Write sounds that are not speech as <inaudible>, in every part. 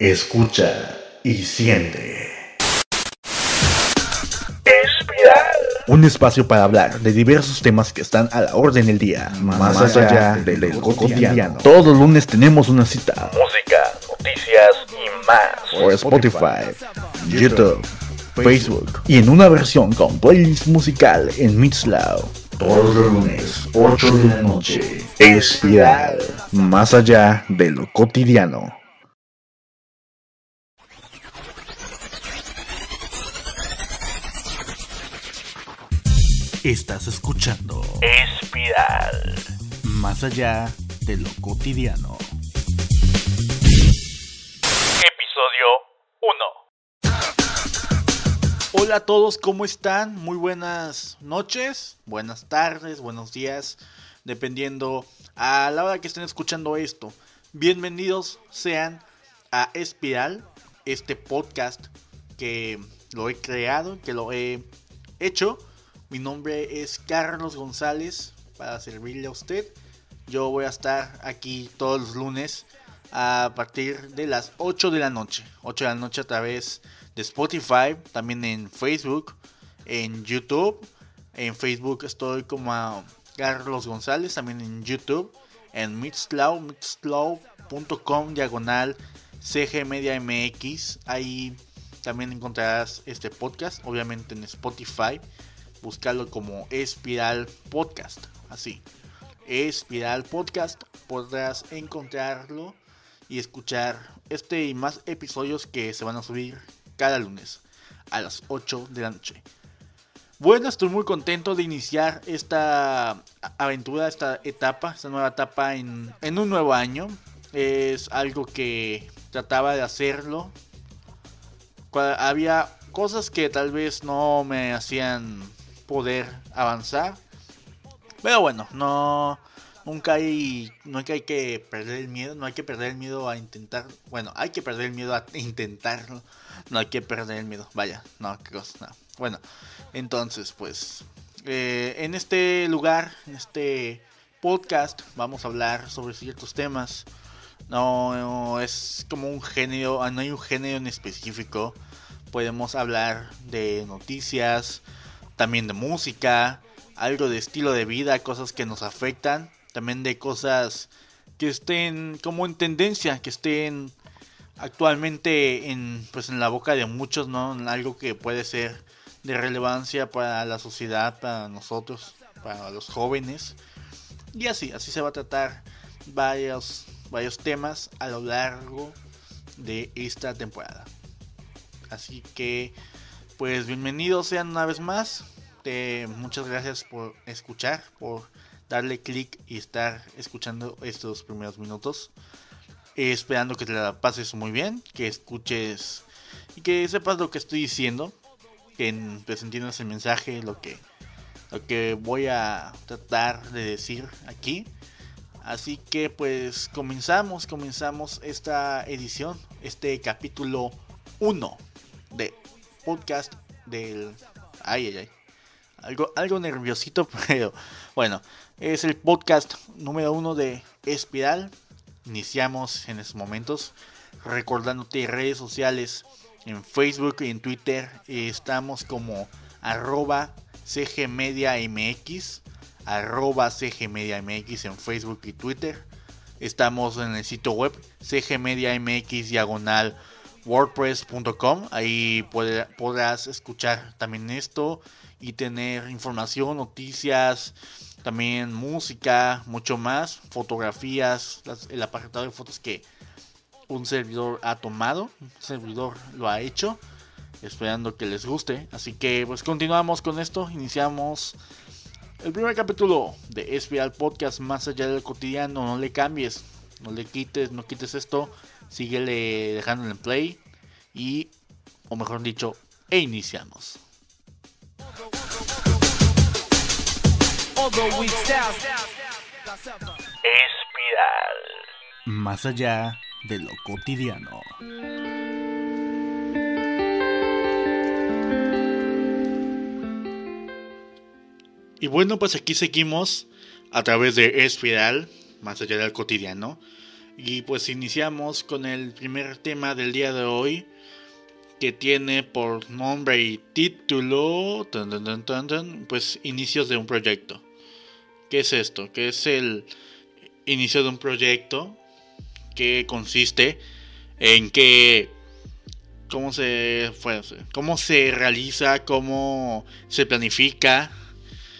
Escucha y siente. Un espacio para hablar de diversos temas que están a la orden del día, más, allá, del, cotidiano. Todos los lunes tenemos una cita. Música, noticias y más. Por Spotify, YouTube, Facebook y en una versión con playlist musical en Mixcloud. Todos los lunes, 8 de la noche. Espiral, más allá de lo cotidiano. Estás escuchando Espiral. Más allá de lo cotidiano. Episodio 1. Hola a todos, ¿cómo están? Muy buenas noches, buenas tardes, buenos días, dependiendo a la hora que estén escuchando esto. Bienvenidos sean a Espiral, este podcast que lo he creado, que lo he hecho. Mi nombre es Carlos González para servirle a usted. Yo voy a estar aquí todos los lunes a partir de las 8 de la noche. 8 de la noche a través de Spotify, también en Facebook, en YouTube. En Facebook estoy como Carlos González, también en YouTube, en Mixcloud, mixcloud.com diagonal CG MX. Ahí también encontrarás este podcast, obviamente en Spotify. Buscarlo como Espiral Podcast, así. Espiral Podcast, podrás encontrarlo y escuchar este y más episodios que se van a subir cada lunes a las 8 de la noche. Bueno, estoy muy contento de iniciar esta aventura, esta etapa, esta nueva etapa en, en un nuevo año. Es algo que trataba de hacerlo. Había cosas que tal vez no me hacían poder avanzar. Pero bueno, no nunca hay no hay que, perder el miedo, no hay que perder el miedo a intentar, bueno, hay que perder el miedo a <laughs> intentarlo, no hay que perder el miedo, vaya, no, qué cosa, no. Bueno, entonces pues eh, en este lugar, en este podcast, vamos a hablar sobre ciertos temas. No, no es como un género, no hay un género en específico. Podemos hablar de noticias, también de música, algo de estilo de vida, cosas que nos afectan, también de cosas que estén como en tendencia, que estén actualmente en pues en la boca de muchos, ¿no? Algo que puede ser de relevancia para la sociedad, para nosotros, para los jóvenes. Y así, así se va a tratar varios varios temas a lo largo de esta temporada. Así que pues bienvenidos sean una vez más. Muchas gracias por escuchar, por darle clic y estar escuchando estos primeros minutos. Eh, esperando que te la pases muy bien, que escuches y que sepas lo que estoy diciendo, que pues entiendas el mensaje, lo que, lo que voy a tratar de decir aquí. Así que pues comenzamos, comenzamos esta edición, este capítulo 1 de podcast del... Ay, ay, ay. Algo, algo nerviosito, <laughs> pero bueno, es el podcast número uno de Espiral. Iniciamos en estos momentos recordándote redes sociales en Facebook y en Twitter. Estamos como arroba cgmediamx, arroba cgmediamx en Facebook y Twitter. Estamos en el sitio web cgmediamx diagonal wordpress.com. Ahí podrás escuchar también esto y tener información, noticias, también música, mucho más, fotografías, el apartado de fotos que un servidor ha tomado, un servidor lo ha hecho, esperando que les guste. Así que pues continuamos con esto, iniciamos el primer capítulo de Espiral Podcast más allá del cotidiano, no le cambies, no le quites, no quites esto, síguele dejando en play y, o mejor dicho, e iniciamos. Espiral. Más allá de lo cotidiano. Y bueno, pues aquí seguimos a través de Espiral, más allá del cotidiano. Y pues iniciamos con el primer tema del día de hoy, que tiene por nombre y título, pues inicios de un proyecto. ¿Qué es esto? ¿Qué es el inicio de un proyecto? Que consiste en que cómo se cómo se realiza, cómo se planifica.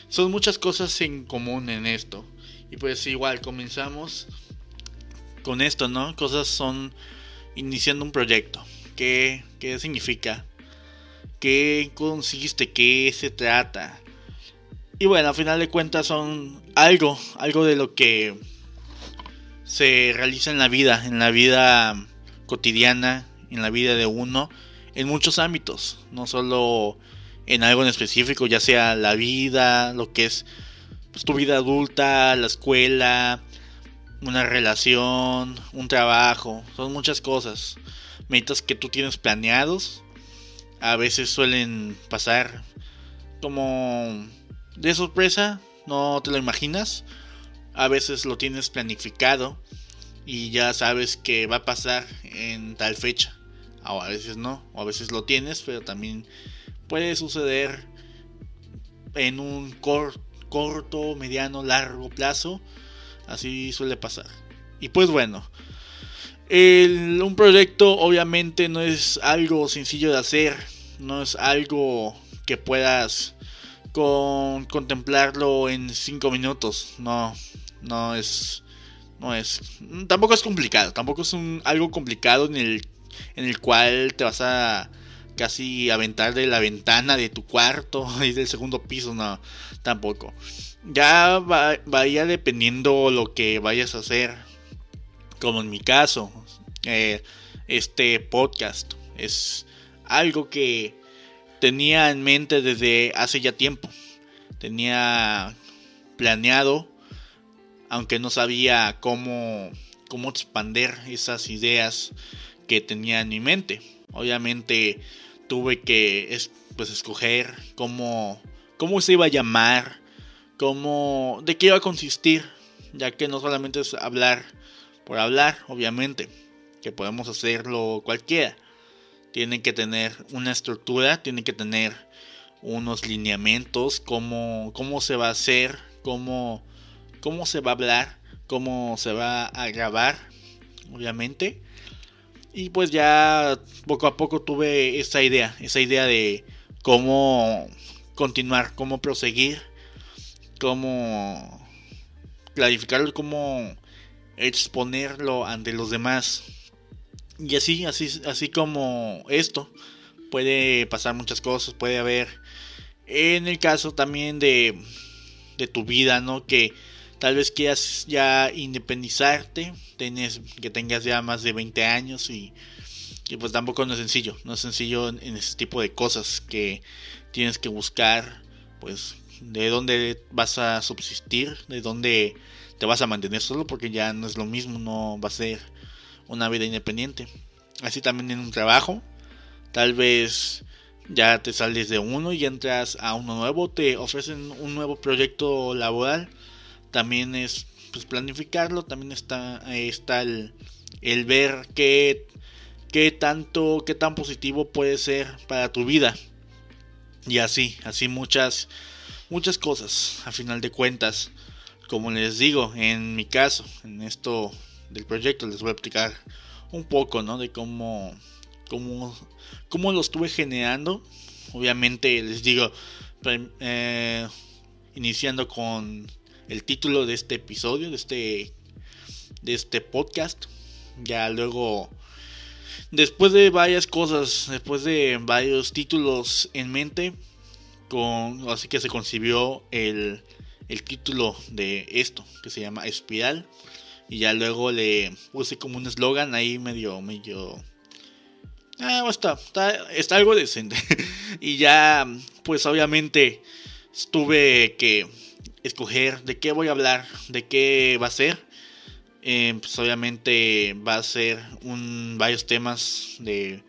Son muchas cosas en común en esto. Y pues igual comenzamos con esto, ¿no? Cosas son iniciando un proyecto. ¿Qué, qué significa? ¿Qué consiste? ¿Qué se trata? Y bueno, al final de cuentas son algo, algo de lo que se realiza en la vida, en la vida cotidiana, en la vida de uno, en muchos ámbitos, no solo en algo en específico, ya sea la vida, lo que es pues, tu vida adulta, la escuela, una relación, un trabajo, son muchas cosas. Metas que tú tienes planeados, a veces suelen pasar como de sorpresa, no te lo imaginas. A veces lo tienes planificado y ya sabes que va a pasar en tal fecha. O a veces no, o a veces lo tienes, pero también puede suceder en un corto, mediano, largo plazo. Así suele pasar. Y pues bueno, un proyecto obviamente no es algo sencillo de hacer, no es algo que puedas con contemplarlo en 5 minutos, no, no es, no es, tampoco es complicado, tampoco es un, algo complicado en el, en el cual te vas a casi aventar de la ventana de tu cuarto <laughs> y del segundo piso, no, tampoco. Ya vaya dependiendo lo que vayas a hacer, como en mi caso, eh, este podcast es algo que tenía en mente desde hace ya tiempo. Tenía planeado, aunque no sabía cómo, cómo expandir esas ideas que tenía en mi mente. Obviamente tuve que pues, escoger cómo, cómo se iba a llamar, cómo, de qué iba a consistir, ya que no solamente es hablar por hablar, obviamente, que podemos hacerlo cualquiera tienen que tener una estructura, tienen que tener unos lineamientos, cómo, cómo se va a hacer, cómo, cómo se va a hablar, cómo se va a grabar, obviamente. Y pues ya poco a poco tuve esa idea, esa idea de cómo continuar, cómo proseguir, cómo clarificarlo, cómo exponerlo ante los demás. Y así, así, así como esto, puede pasar muchas cosas, puede haber, en el caso también de, de tu vida, ¿no? Que tal vez quieras ya independizarte, tenés, que tengas ya más de 20 años y, pues tampoco no es sencillo, no es sencillo en, en ese tipo de cosas que tienes que buscar, pues, de dónde vas a subsistir, de dónde te vas a mantener solo, porque ya no es lo mismo, no va a ser una vida independiente. Así también en un trabajo, tal vez ya te sales de uno y entras a uno nuevo, te ofrecen un nuevo proyecto laboral. También es pues planificarlo, también está, está el, el ver qué, qué tanto, qué tan positivo puede ser para tu vida. Y así, así muchas, muchas cosas, a final de cuentas. Como les digo, en mi caso, en esto del proyecto les voy a explicar un poco, ¿no? De cómo, cómo, cómo lo estuve generando. Obviamente les digo, eh, iniciando con el título de este episodio, de este, de este podcast. Ya luego, después de varias cosas, después de varios títulos en mente, con, así que se concibió el, el título de esto, que se llama Espiral. Y ya luego le puse como un eslogan ahí medio, medio... Ah, está, está, algo decente. <laughs> y ya, pues obviamente tuve que escoger de qué voy a hablar, de qué va a ser. Eh, pues obviamente va a ser un, varios temas de,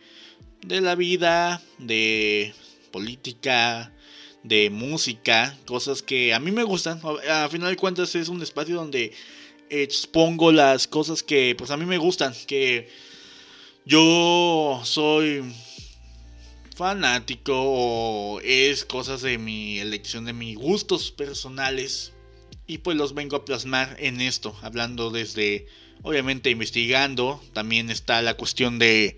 de la vida, de política, de música, cosas que a mí me gustan. A final de cuentas es un espacio donde expongo las cosas que pues a mí me gustan, que yo soy fanático o es cosas de mi elección, de mis gustos personales. Y pues los vengo a plasmar en esto, hablando desde, obviamente investigando, también está la cuestión de,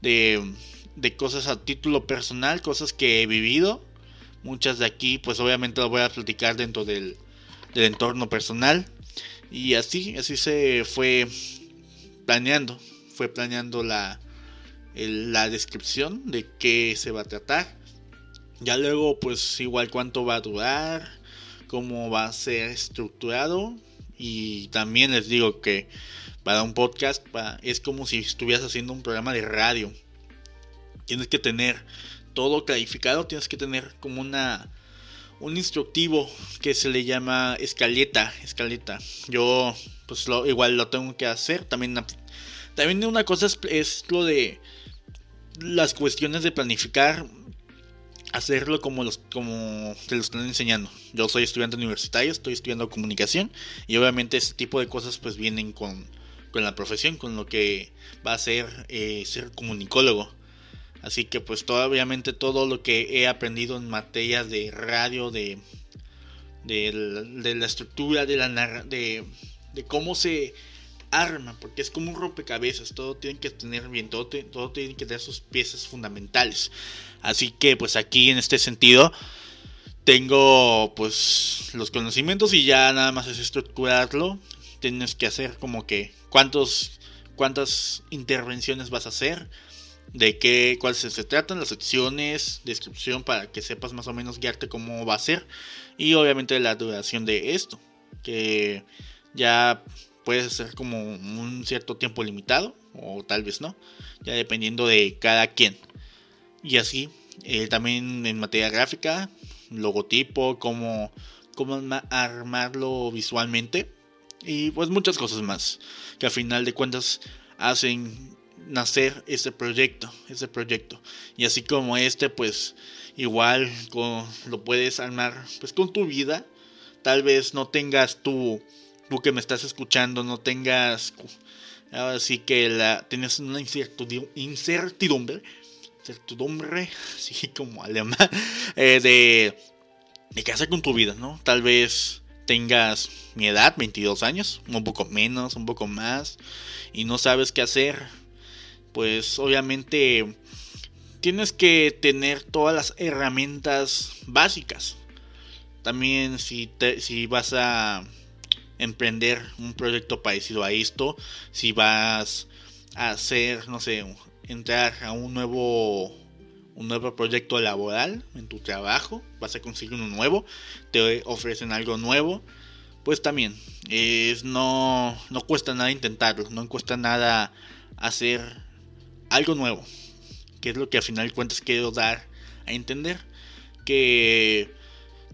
de, de cosas a título personal, cosas que he vivido, muchas de aquí pues obviamente las voy a platicar dentro del, del entorno personal. Y así, así se fue planeando, fue planeando la, la descripción de qué se va a tratar. Ya luego, pues igual cuánto va a durar, cómo va a ser estructurado. Y también les digo que para un podcast es como si estuvieras haciendo un programa de radio. Tienes que tener todo clarificado, tienes que tener como una un instructivo que se le llama escaleta, escaleta. Yo pues lo, igual lo tengo que hacer. También también una cosa es lo de las cuestiones de planificar, hacerlo como los como te lo están enseñando. Yo soy estudiante universitario, estoy estudiando comunicación y obviamente ese tipo de cosas pues vienen con, con la profesión, con lo que va a ser eh, ser comunicólogo. Así que pues todo, obviamente todo lo que he aprendido en materia de radio, de, de, la estructura, de la de, de cómo se arma, porque es como un rompecabezas, todo tiene que tener bien, todo, todo tiene que tener sus piezas fundamentales. Así que pues aquí en este sentido tengo pues los conocimientos y ya nada más es estructurarlo. Tienes que hacer como que cuántos cuántas intervenciones vas a hacer, de qué cuáles se tratan, las secciones, descripción para que sepas más o menos guiarte cómo va a ser y obviamente la duración de esto, que ya puede ser como un cierto tiempo limitado o tal vez no, ya dependiendo de cada quien. Y así, eh, también en materia gráfica, logotipo, cómo, cómo armarlo visualmente y pues muchas cosas más que al final de cuentas hacen nacer ese proyecto, ese proyecto. Y así como este, pues igual lo puedes armar pues con tu vida. Tal vez no tengas tu que me estás escuchando no tengas ahora sí que la tienes una incertidumbre, incertidumbre <laughs> certidumbre, así como alemán, eh, de, de qué hacer con tu vida, ¿no? Tal vez tengas mi edad, 22 años, un poco menos, un poco más, y no sabes qué hacer, pues obviamente tienes que tener todas las herramientas básicas. También si, te, si vas a emprender un proyecto parecido a esto, si vas a hacer, no sé, entrar a un nuevo un nuevo proyecto laboral en tu trabajo, vas a conseguir uno nuevo, te ofrecen algo nuevo, pues también es no no cuesta nada intentarlo, no cuesta nada hacer algo nuevo, que es lo que al final de cuentas quiero dar a entender que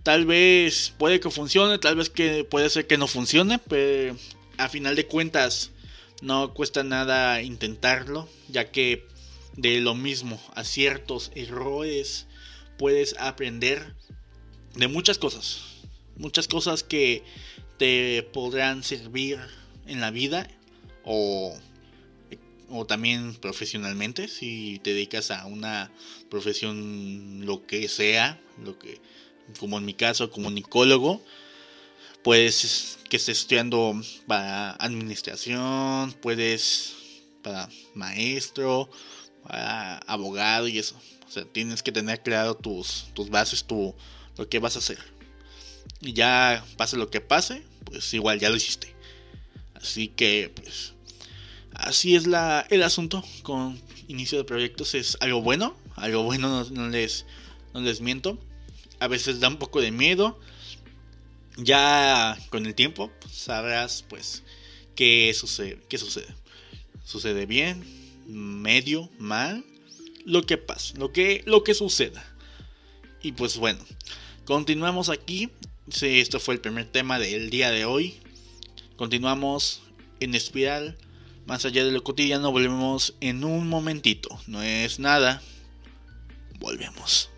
Tal vez puede que funcione, tal vez que puede ser que no funcione, pero a final de cuentas no cuesta nada intentarlo, ya que de lo mismo, a ciertos errores, puedes aprender de muchas cosas. Muchas cosas que te podrán servir en la vida o, o también profesionalmente si te dedicas a una profesión lo que sea, lo que como en mi caso, comunicólogo, pues que estés estudiando para administración, puedes para maestro, para abogado y eso. O sea, tienes que tener claro tus, tus bases, tu, lo que vas a hacer. Y ya pase lo que pase, pues igual ya lo hiciste. Así que, pues, así es la, el asunto con inicio de proyectos. Es algo bueno, algo bueno, no les, no les miento a veces da un poco de miedo. Ya con el tiempo sabrás pues qué sucede, qué sucede. Sucede bien, medio, mal, lo que pasa, lo que, lo que suceda. Y pues bueno, continuamos aquí. Sí, esto fue el primer tema del día de hoy. Continuamos en espiral. Más allá de lo cotidiano, volvemos en un momentito. No es nada. Volvemos.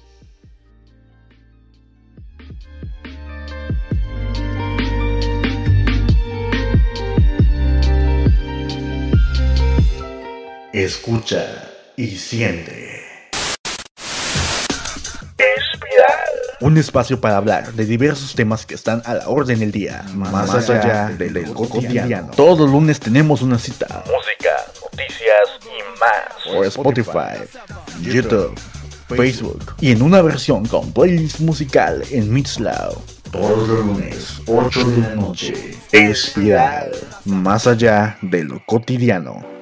Escucha y siente. Espiral. Un espacio para hablar de diversos temas que están a la orden del día, más, allá, del, del cotidiano. Todos los lunes tenemos una cita Música, noticias y más. por Spotify, YouTube, Facebook y en una versión con playlist musical en Mixcloud. Todos los lunes, 8 de la noche. Espiral, más allá de lo cotidiano.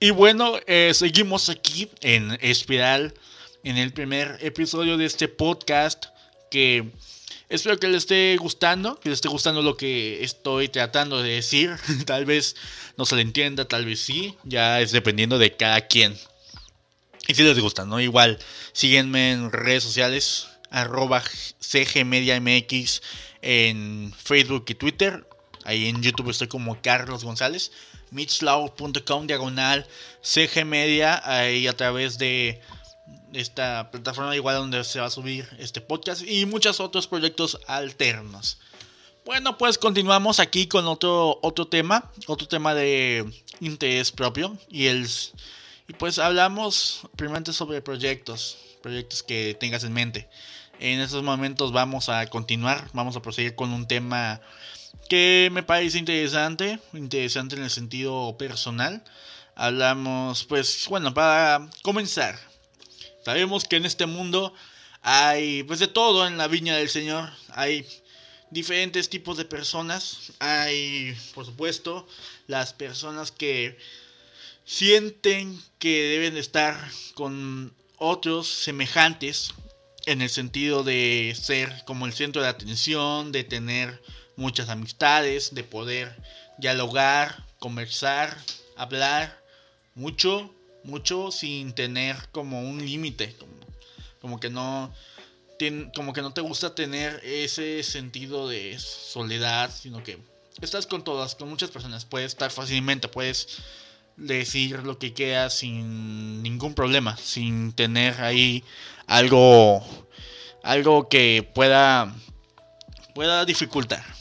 Y bueno, eh, seguimos aquí en Espiral, en el primer episodio de este podcast que espero que les esté gustando, que les esté gustando lo que estoy tratando de decir. <laughs> tal vez no se le entienda, tal vez sí, ya es dependiendo de cada quien. Y si les gusta, ¿no? Igual, síguenme en redes sociales, arroba cgmediamx en Facebook y Twitter. Ahí en YouTube estoy como Carlos González. Mitchlau.com diagonal CG Media. Ahí a través de esta plataforma igual donde se va a subir este podcast y muchos otros proyectos alternos. Bueno, pues continuamos aquí con otro, otro tema, otro tema de interés propio y el y pues hablamos primeramente sobre proyectos, proyectos que tengas en mente. En estos momentos vamos a continuar, vamos a proseguir con un tema que me parece interesante, interesante en el sentido personal. Hablamos, pues bueno, para comenzar, sabemos que en este mundo hay pues de todo en la viña del Señor, hay diferentes tipos de personas, hay por supuesto las personas que sienten que deben estar con otros semejantes en el sentido de ser como el centro de atención, de tener muchas amistades, de poder dialogar, conversar, hablar mucho, mucho sin tener como un límite, como, que no como que no te gusta tener ese sentido de soledad, sino que estás con todas, con muchas personas, puedes estar fácilmente, puedes decir lo que quieras sin ningún problema, sin tener ahí algo algo que pueda pueda dificultar.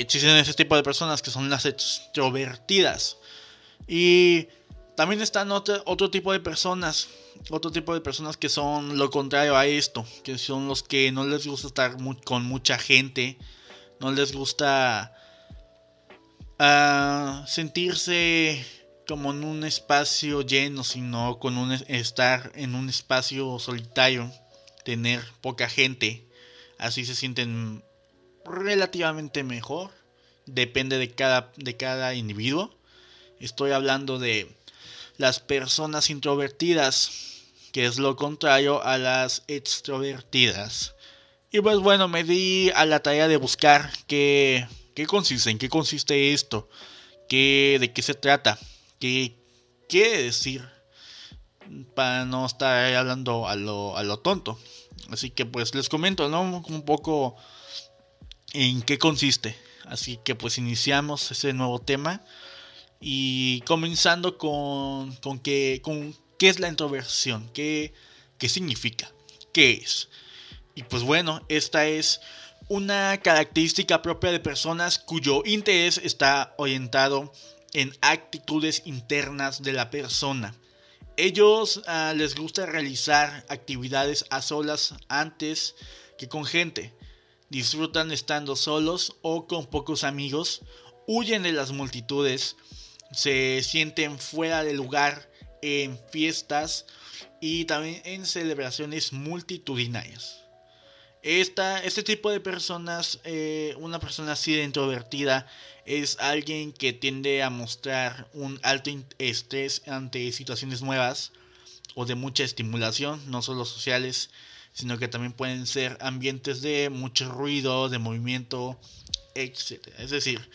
Existen ese tipo de personas que son las extrovertidas. Y también están otro, otro tipo de personas, otro tipo de personas que son lo contrario a esto, que son los que no les gusta estar con mucha gente, no les gusta uh, sentirse como en un espacio lleno, sino con un estar en un espacio solitario, tener poca gente, así se sienten relativamente mejor, depende de cada de cada individuo. Estoy hablando de las personas introvertidas, que es lo contrario a las extrovertidas. Y pues bueno, me di a la tarea de buscar qué, qué consiste, en qué consiste esto, qué, de qué se trata qué quiere decir para no estar hablando a lo, a lo tonto. Así que pues les comento, ¿no? Un poco en qué consiste. Así que pues iniciamos ese nuevo tema. Y comenzando con, con, qué, con qué es la introversión, qué, qué significa, qué es. Y pues bueno, esta es una característica propia de personas cuyo interés está orientado en actitudes internas de la persona. Ellos uh, les gusta realizar actividades a solas antes que con gente. Disfrutan estando solos o con pocos amigos. Huyen de las multitudes. Se sienten fuera de lugar en fiestas y también en celebraciones multitudinarias. Esta, este tipo de personas, eh, una persona así de introvertida, es alguien que tiende a mostrar un alto estrés ante situaciones nuevas o de mucha estimulación, no solo sociales, sino que también pueden ser ambientes de mucho ruido, de movimiento, etc. Es decir,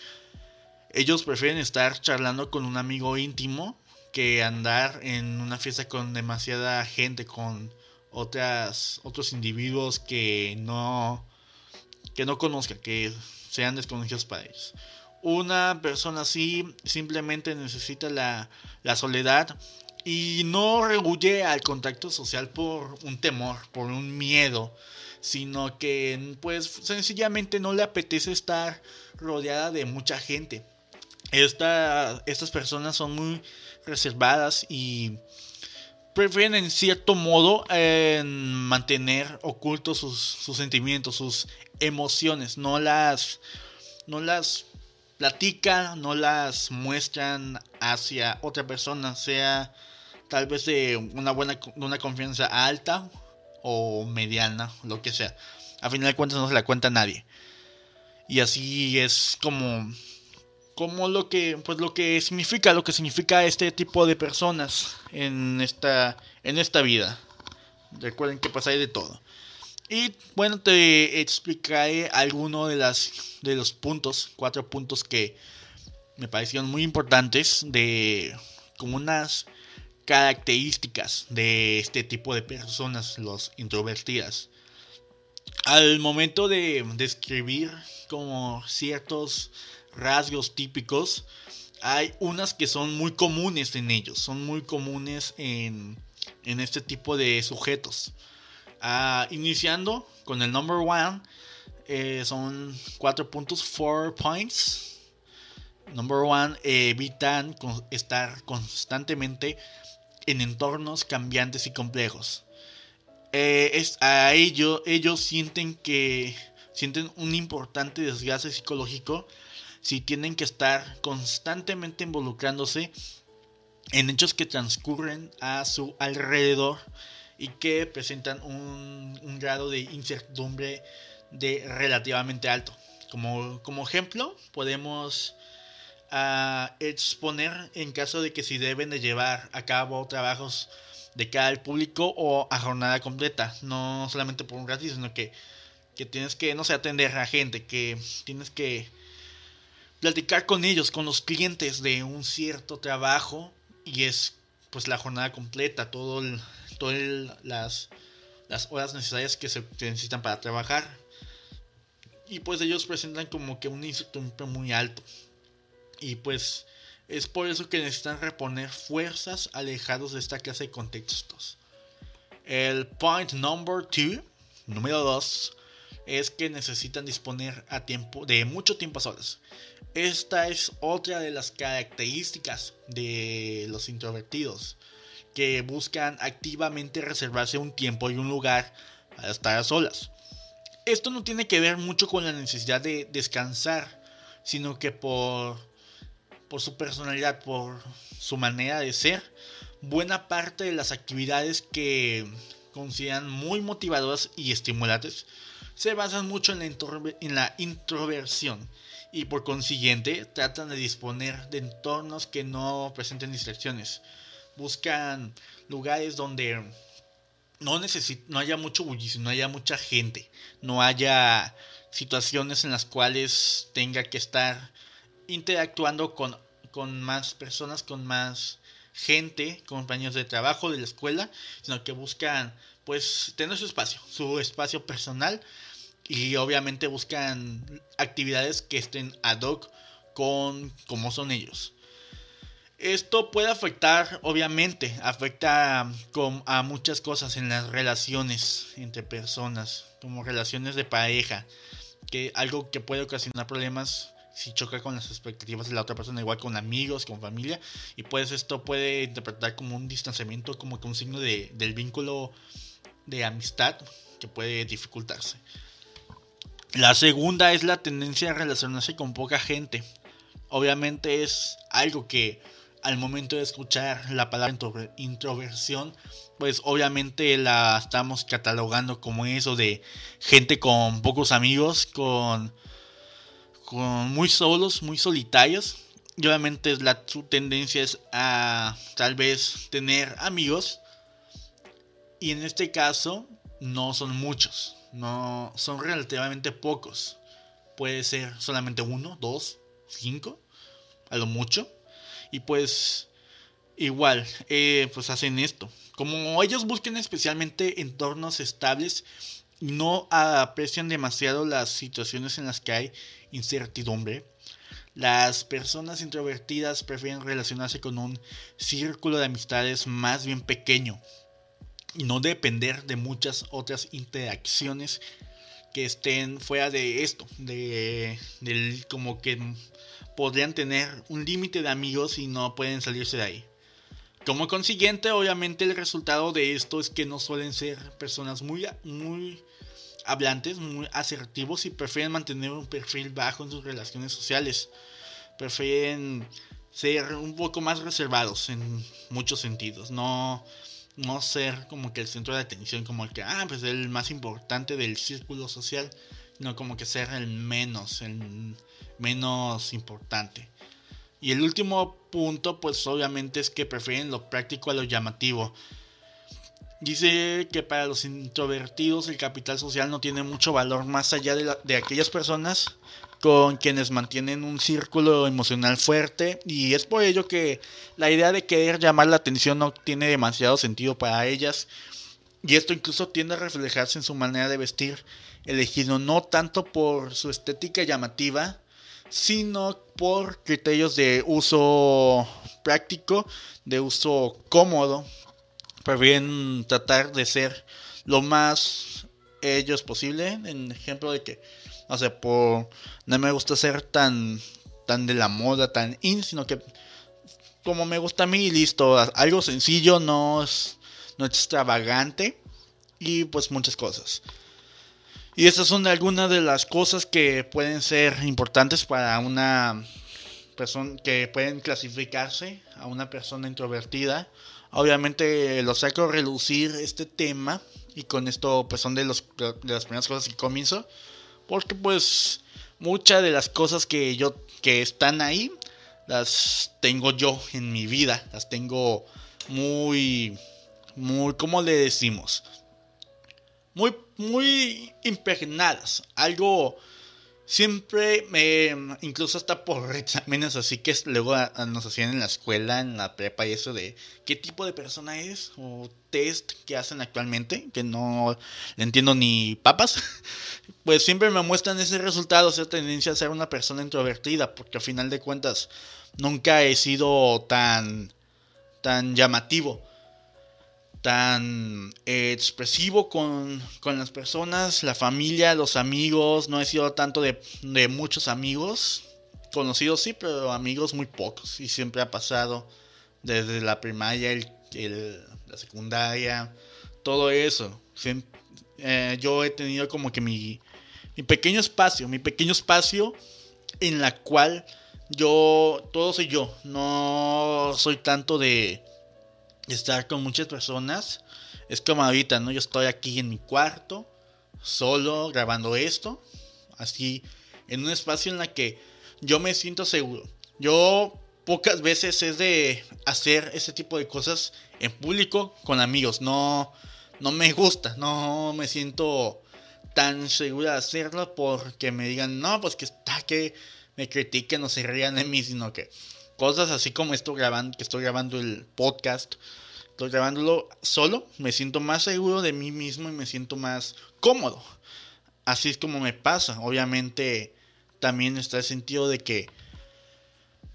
ellos prefieren estar charlando con un amigo íntimo que andar en una fiesta con demasiada gente, con otras, otros individuos que no, que no conozcan, que sean desconocidos para ellos. Una persona así simplemente necesita la, la soledad y no rehuye al contacto social por un temor, por un miedo, sino que pues sencillamente no le apetece estar rodeada de mucha gente. estas personas son muy reservadas y prefieren en cierto modo mantener ocultos sus, sus, sentimientos, sus emociones, no las, no las platican, no las muestran hacia otra persona, sea tal vez de una buena una confianza alta o mediana, lo que sea. A final de cuentas no se la cuenta a nadie. Y así es como como lo que pues lo que significa lo que significa este tipo de personas en esta en esta vida. Recuerden que pasa de todo. Y bueno, te explicaré algunos de las de los puntos, cuatro puntos que me parecieron muy importantes de como unas características de este tipo de personas, los introvertidas. Al momento de describir como ciertos rasgos típicos, hay unas que son muy comunes en ellos, son muy comunes en, en este tipo de sujetos. Ah, iniciando con el number one, eh, son cuatro puntos, four points. Number one, evitan estar constantemente en entornos cambiantes y complejos. Eh, es, a ello, ellos sienten que sienten un importante desgaste psicológico si tienen que estar constantemente involucrándose en hechos que transcurren a su alrededor y que presentan un, un grado de incertidumbre de relativamente alto. Como, como ejemplo, podemos a exponer en caso de que si deben de llevar a cabo trabajos de cara al público o a jornada completa, no solamente por un ratito, sino que, que tienes que, no sé, atender a gente, que tienes que platicar con ellos, con los clientes de un cierto trabajo y es pues la jornada completa, todo todas las, las horas necesarias que se necesitan para trabajar. Y pues ellos presentan como que un incertidumbre muy alto. Y pues es por eso que necesitan reponer fuerzas alejados de esta clase de contextos. El point number 2, número 2, es que necesitan disponer a tiempo, de mucho tiempo a solas. Esta es otra de las características de los introvertidos, que buscan activamente reservarse un tiempo y un lugar para estar a solas. Esto no tiene que ver mucho con la necesidad de descansar, sino que por por su personalidad, por su manera de ser, buena parte de las actividades que consideran muy motivadoras y estimulantes se basan mucho en la, en la introversión y por consiguiente tratan de disponer de entornos que no presenten distracciones. Buscan lugares donde no, no haya mucho bullicio, no haya mucha gente, no haya situaciones en las cuales tenga que estar interactuando con, con más personas, con más gente, compañeros de trabajo, de la escuela, sino que buscan pues tener su espacio, su espacio personal y obviamente buscan actividades que estén ad hoc con como son ellos. Esto puede afectar, obviamente, afecta a muchas cosas en las relaciones entre personas, como relaciones de pareja, que algo que puede ocasionar problemas si choca con las expectativas de la otra persona, igual con amigos, con familia, y pues esto puede interpretar como un distanciamiento, como que un signo de, del vínculo de amistad que puede dificultarse. La segunda es la tendencia a relacionarse con poca gente. Obviamente es algo que al momento de escuchar la palabra introversión, pues obviamente la estamos catalogando como eso de gente con pocos amigos, con muy solos, muy solitarios. Y obviamente la, su tendencia es a tal vez tener amigos. Y en este caso no son muchos, no son relativamente pocos. Puede ser solamente uno, dos, cinco, a lo mucho. Y pues igual, eh, pues hacen esto. Como ellos buscan especialmente entornos estables no aprecian demasiado las situaciones en las que hay incertidumbre, Las personas introvertidas prefieren relacionarse con un círculo de amistades más bien pequeño y no depender de muchas otras interacciones que estén fuera de esto, de como que podrían tener un límite de amigos y no pueden salirse de ahí. Como consiguiente, obviamente el resultado de esto es que no suelen ser personas muy, muy hablantes, muy asertivos y prefieren mantener un perfil bajo en sus relaciones sociales. Prefieren ser un poco más reservados en muchos sentidos. No, no ser como que el centro de atención, como el que, ah, pues el más importante del círculo social, no como que ser el menos, el menos importante. Y el último punto, pues obviamente es que prefieren lo práctico a lo llamativo. Dice que para los introvertidos el capital social no tiene mucho valor más allá de, de aquellas personas con quienes mantienen un círculo emocional fuerte y es por ello que la idea de querer llamar la atención no tiene demasiado sentido para ellas y esto incluso tiende a reflejarse en su manera de vestir, elegido no tanto por su estética llamativa, sino por criterios de uso práctico, de uso cómodo. Prefieren tratar de ser lo más ellos posible. En ejemplo de que, no sé, por no me gusta ser tan tan de la moda, tan in, sino que como me gusta a mí, listo, algo sencillo, no es, no es extravagante y pues muchas cosas. Y estas son algunas de las cosas que pueden ser importantes para una persona que pueden clasificarse a una persona introvertida. Obviamente lo saco a relucir este tema y con esto pues son de, los, de las primeras cosas que comienzo. Porque pues muchas de las cosas que yo que están ahí las tengo yo en mi vida, las tengo muy muy ¿cómo le decimos? muy, muy impregnadas. Algo siempre me incluso hasta por <laughs> exámenes así que luego nos hacían en la escuela en la prepa y eso de qué tipo de persona es o test que hacen actualmente que no le entiendo ni papas <laughs> pues siempre me muestran ese resultado esa tendencia a ser una persona introvertida porque al final de cuentas nunca he sido tan tan llamativo tan eh, expresivo con, las personas, la familia, los amigos. No he sido tanto de, muchos amigos. Conocidos sí, pero amigos muy pocos. Y siempre ha pasado desde la primaria, el, la secundaria, todo eso. Eh, yo he tenido como que mi, mi pequeño espacio, mi pequeño espacio en la cual yo, todo soy yo. No soy tanto de estar con muchas personas. Es como ahorita, ¿no? Yo estoy aquí en mi cuarto, solo, grabando esto. Así, en un espacio en la que yo me siento seguro. Yo pocas veces es de hacer ese tipo de cosas en público con amigos. No, no me gusta, no me siento tan segura de hacerlo porque me digan, no, pues que está que me critiquen o se rían de mí, sino que cosas así como esto grabando, que estoy grabando el podcast, estoy grabándolo solo, me siento más seguro de mí mismo y me siento más cómodo. Así es como me pasa. Obviamente también está el sentido de que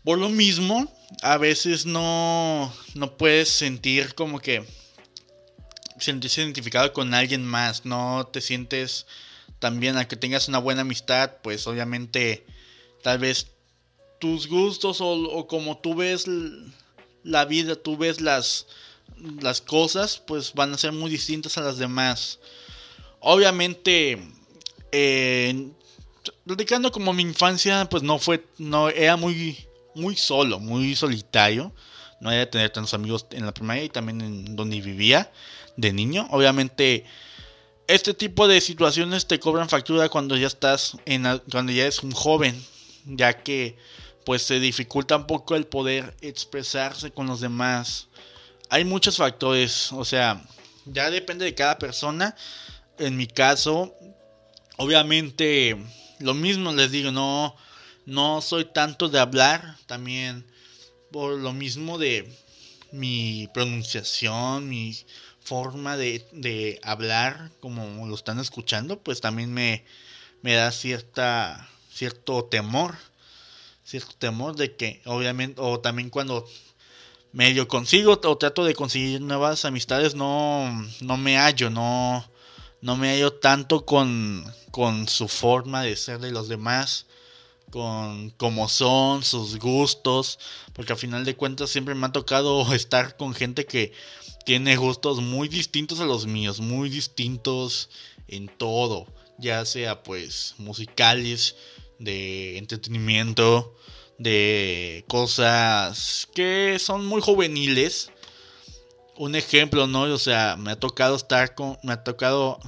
por lo mismo a veces no no puedes sentir como que sentirse identificado con alguien más, no te sientes también a que tengas una buena amistad, pues obviamente tal vez tus gustos o, como tú ves la vida, tú ves las, las cosas, pues van a ser muy distintas a las demás. Obviamente, eh, platicando como mi infancia, pues no fue, no era muy, muy solo, muy solitario. No era tener tantos amigos en la primaria y también en donde vivía de niño. Obviamente, este tipo de situaciones te cobran factura cuando ya estás en, cuando ya eres un joven, ya que pues se dificulta un poco el poder expresarse con los demás. Hay muchos factores, o sea, ya depende de cada persona. En mi caso, obviamente, lo mismo les digo, no, no soy tanto de hablar, también por lo mismo de mi pronunciación, mi forma de, de hablar, como lo están escuchando, pues también me, me da cierta, cierto temor cierto temor de que obviamente o también cuando medio consigo o trato de conseguir nuevas amistades no no me hallo no no me hallo tanto con con su forma de ser de los demás con cómo son sus gustos porque al final de cuentas siempre me ha tocado <laughs> estar con gente que tiene gustos muy distintos a los míos muy distintos en todo ya sea pues musicales de entretenimiento de cosas que son muy juveniles. Un ejemplo, ¿no? O sea, me ha tocado estar con, me ha tocado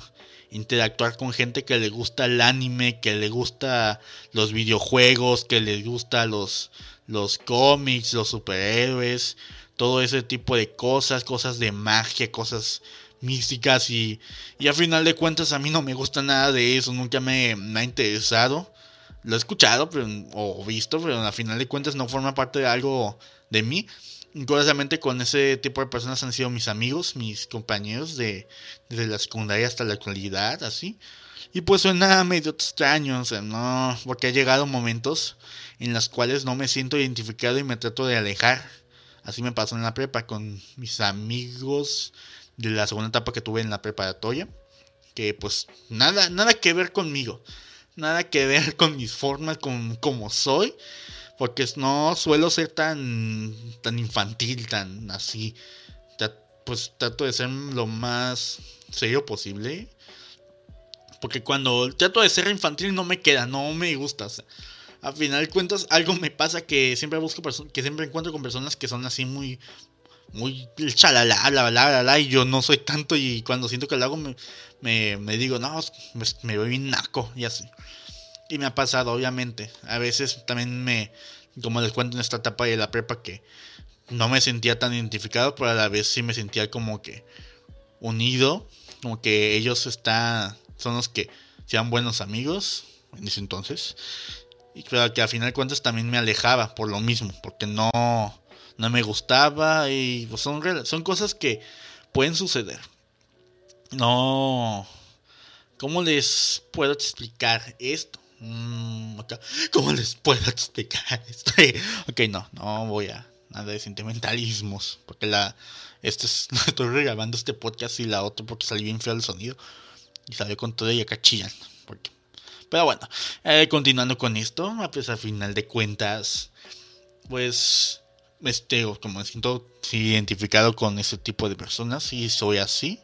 interactuar con gente que le gusta el anime, que le gusta los videojuegos, que le gusta los los cómics, los superhéroes, todo ese tipo de cosas, cosas de magia, cosas místicas y, y a final de cuentas a mí no me gusta nada de eso, nunca me, me ha interesado lo he escuchado pero, o visto, pero a final de cuentas no forma parte de algo de mí. Curiosamente con ese tipo de personas han sido mis amigos, mis compañeros de desde la secundaria hasta la actualidad, así. Y pues suena medio extraño, o sea, no, porque ha llegado momentos en los cuales no me siento identificado y me trato de alejar. Así me pasó en la prepa con mis amigos de la segunda etapa que tuve en la preparatoria, que pues nada nada que ver conmigo nada que ver <laughs> con mis formas, con cómo soy, porque no suelo ser tan, tan infantil, tan así. Pues trato de ser lo más serio posible. Porque cuando trato de ser infantil no me queda, no me gusta. Al final de cuentas algo me pasa que siempre busco que siempre encuentro con personas que son así muy muy chalala, la, la, la, y yo no soy tanto y cuando siento que lo hago me, me, digo, no, me, voy bien naco y así. Y me ha pasado, obviamente. A veces también me, como les cuento en esta etapa de la prepa, que no me sentía tan identificado, pero a la vez sí me sentía como que unido, como que ellos están, son los que sean buenos amigos en ese entonces. Y creo que al final de cuentas también me alejaba por lo mismo, porque no, no me gustaba y pues son, son cosas que pueden suceder. No. ¿Cómo les puedo explicar esto? Mm, ¿Cómo les puedo explicar <laughs> esto? ok, no, no voy a nada de sentimentalismos. Porque la. Este es, <laughs> estoy regrabando este podcast y la otra porque salió bien feo el sonido. Y salió con todo y acá chillan. Porque, pero bueno, eh, continuando con esto, pues al final de cuentas, pues este, como me siento identificado con ese tipo de personas y soy así.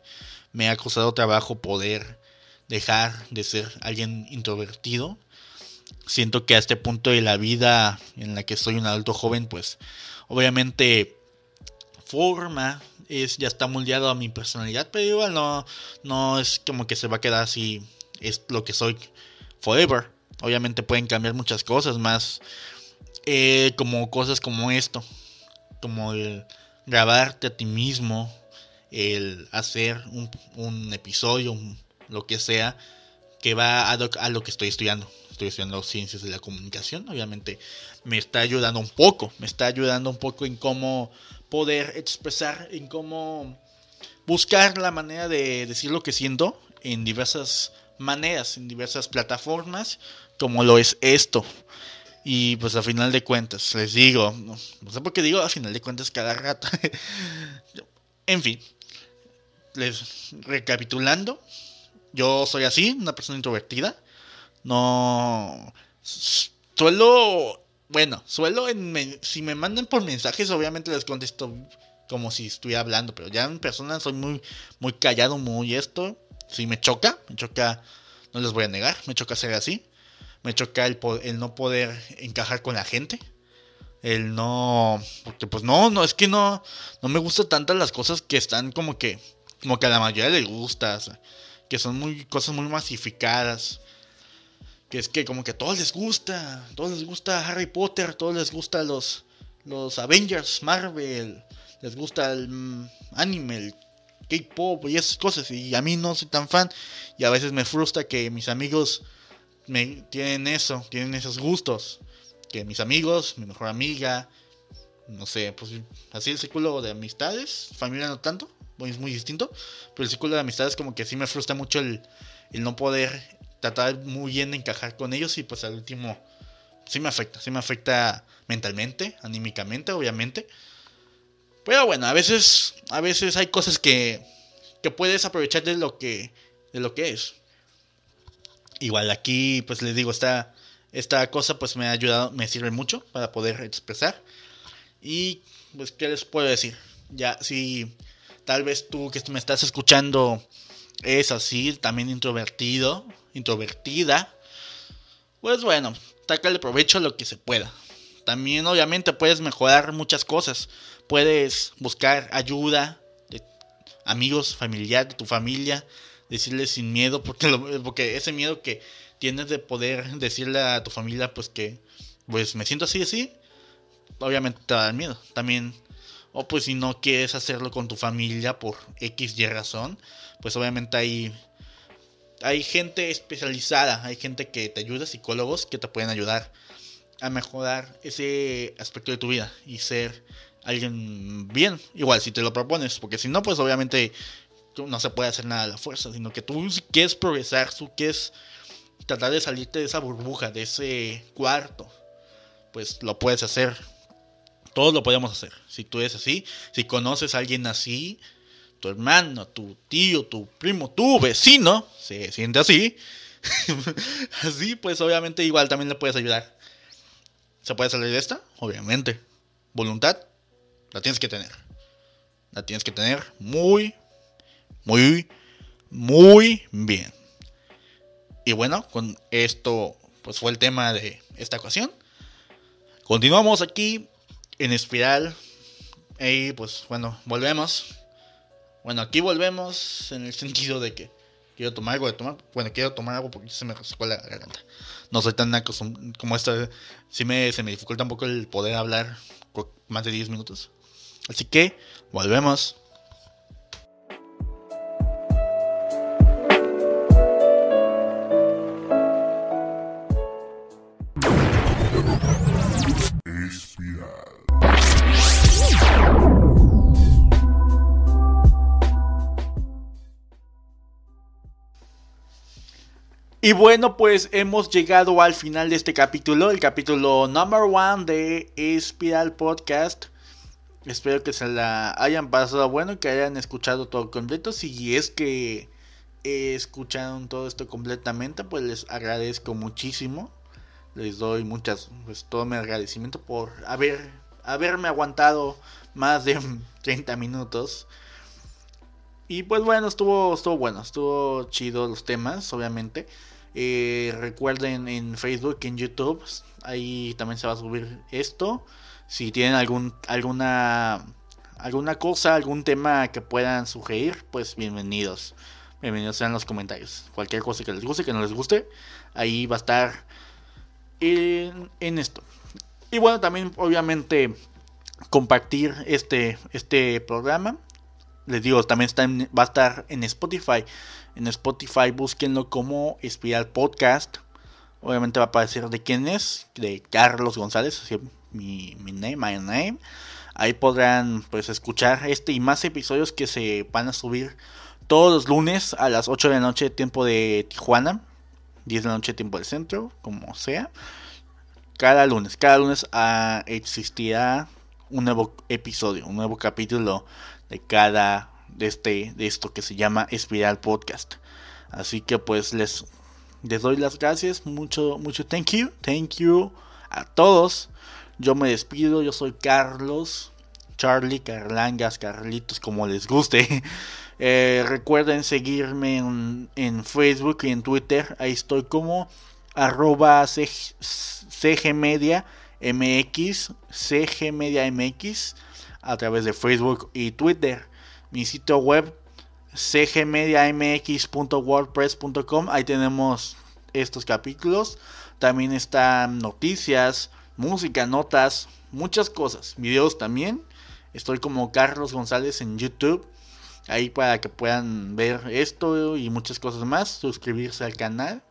Me ha costado trabajo poder dejar de ser alguien introvertido. Siento que a este punto de la vida en la que soy un adulto joven, pues obviamente forma es ya está moldeado a mi personalidad, pero igual no no es como que se va a quedar así es lo que soy forever. Obviamente pueden cambiar muchas cosas más eh, como cosas como esto, como el grabarte a ti mismo, el hacer un, episodio, lo que sea, que va a lo, que estoy estudiando. Estoy estudiando ciencias de la comunicación, obviamente me está ayudando un poco, me está ayudando un poco en cómo poder expresar, en cómo buscar la manera de decir lo que siento en diversas maneras, en diversas plataformas, como lo es esto. Y pues a final de cuentas, les digo, no, sé por qué digo a final de cuentas cada rato. <laughs> en fin, les recapitulando, yo soy así, una persona introvertida. No suelo, bueno, suelo en, si me mandan por mensajes, obviamente les contesto como si estuviera hablando, pero ya en persona soy muy muy callado, muy esto. Si me choca, me choca, no les voy a negar, me choca ser así me choca el, el no poder encajar con la gente. El no. Porque pues no, no, es que no. No me gustan tantas las cosas que están como que. Como que a la mayoría les gusta. que son muy. cosas muy masificadas. Que es que como que a todos les gusta. A todos les gusta Harry Potter. A todos les gusta los. Los Avengers, Marvel. Les gusta el mm, anime, el K-pop y esas cosas. Y a mí no soy tan fan. Y a veces me frustra que mis amigos me, tienen eso, tienen esos gustos. Que mis amigos, mi mejor amiga, no sé, pues así el círculo de amistades, familia no tanto, es muy distinto, pero el círculo de amistades como que sí me frustra mucho el, el no poder tratar muy bien de encajar con ellos y pues al último sí me afecta, sí me afecta mentalmente, anímicamente, obviamente. Pero bueno, a veces, a veces hay cosas que, que puedes aprovechar de lo que, de lo que es. Igual aquí, pues les digo, esta, esta cosa pues me ha ayudado, me sirve mucho para poder expresar. Y pues, ¿qué les puedo decir? Ya, si tal vez tú que me estás escuchando es así, también introvertido, introvertida, pues bueno, sácale provecho a lo que se pueda. También obviamente puedes mejorar muchas cosas. Puedes buscar ayuda de amigos, familiares, de tu familia, decirles sin miedo, <laughs> porque, porque ese miedo que tienes de poder decirle a tu familia, pues que, pues me siento así, así, obviamente te da miedo. También, o pues si no quieres hacerlo con tu familia por X y razón, pues obviamente hay, hay gente especializada, hay gente que te ayuda, psicólogos que te pueden ayudar a mejorar ese aspecto de tu vida y ser alguien bien, igual si te lo propones, porque si no, pues obviamente no se puede hacer nada a la fuerza, sino que tú si quieres progresar, tú quieres tratar de salirte de esa burbuja, de ese cuarto, pues lo puedes hacer. Todos lo podemos hacer. Si tú eres así, si conoces a alguien así, tu hermano, tu tío, tu primo, tu vecino, se siente así, <laughs> así, pues obviamente igual también le puedes ayudar. ¿Se puede salir de esta? Obviamente. Voluntad, la tienes que tener. La tienes que tener muy, muy, muy bien. Y bueno, con esto pues fue el tema de esta ocasión. Continuamos aquí en espiral. Y pues bueno, volvemos. Bueno, aquí volvemos en el sentido de que quiero tomar algo de tomar. Bueno, quiero tomar algo porque se me rascó la garganta. No soy tan acostumbrado como esta. Sí me, se me dificulta un poco el poder hablar más de 10 minutos. Así que volvemos. Y bueno, pues hemos llegado al final de este capítulo, el capítulo number one de Espiral Podcast. Espero que se la hayan pasado bueno y que hayan escuchado todo completo. Si es que escucharon todo esto completamente, pues les agradezco muchísimo. Les doy muchas, pues todo mi agradecimiento por haber, haberme aguantado más de <laughs> 30 minutos. Y pues bueno, estuvo, estuvo bueno, estuvo chido los temas, obviamente. Eh, recuerden en Facebook, en YouTube, ahí también se va a subir esto. Si tienen algún, alguna, alguna cosa, algún tema que puedan sugerir, pues bienvenidos. Bienvenidos sean los comentarios. Cualquier cosa que les guste, que no les guste, ahí va a estar en, esto. Y bueno, también obviamente compartir este, este programa les digo, también va a estar en Spotify. En Spotify búsquenlo como Espiral Podcast. Obviamente va a aparecer de quién es, de Carlos González, así mi, mi name, my name. Ahí podrán pues escuchar este y más episodios que se van a subir todos los lunes a las 8 de la noche tiempo de Tijuana, 10 de la noche tiempo del centro, como sea. Cada lunes, cada lunes ah, existirá un nuevo episodio, un nuevo capítulo de cada de este de esto que se llama Espiral Podcast. Así que pues les les doy las gracias, mucho mucho thank you, thank you a todos. Yo me despido, yo soy Carlos, Charlie, Carlangas, Carlitos, como les guste. <laughs> Eh, recuerden seguirme en, en, Facebook y en Twitter. Ahí estoy como arroba cgmedia mx, mx a través de Facebook y Twitter. Mi sitio web cgmediamx.wordpress.com. Ahí tenemos estos capítulos. También están noticias, música, notas, muchas cosas. Videos también. Estoy como Carlos González en YouTube. Ahí para que puedan ver esto y muchas cosas más. Suscribirse al canal.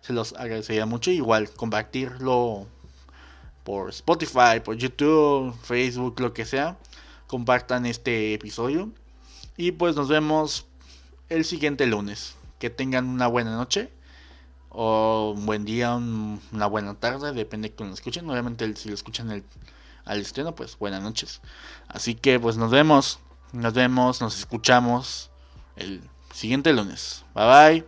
Se los agradecería mucho. Igual compartirlo por Spotify, por YouTube, Facebook, lo que sea compartan este episodio. Y pues nos vemos el siguiente lunes. Que tengan una buena noche o un buen día, un- una buena tarde, depende de quién lo escuchen. Obviamente si lo escuchan el, al estreno, pues buenas noches. Así que pues nos vemos, nos vemos, nos escuchamos el siguiente lunes. Bye bye.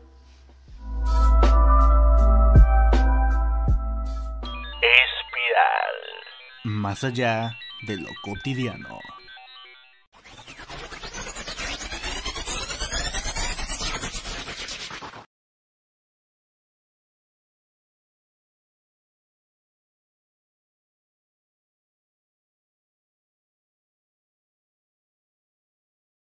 Espiral. Más allá de lo cotidiano.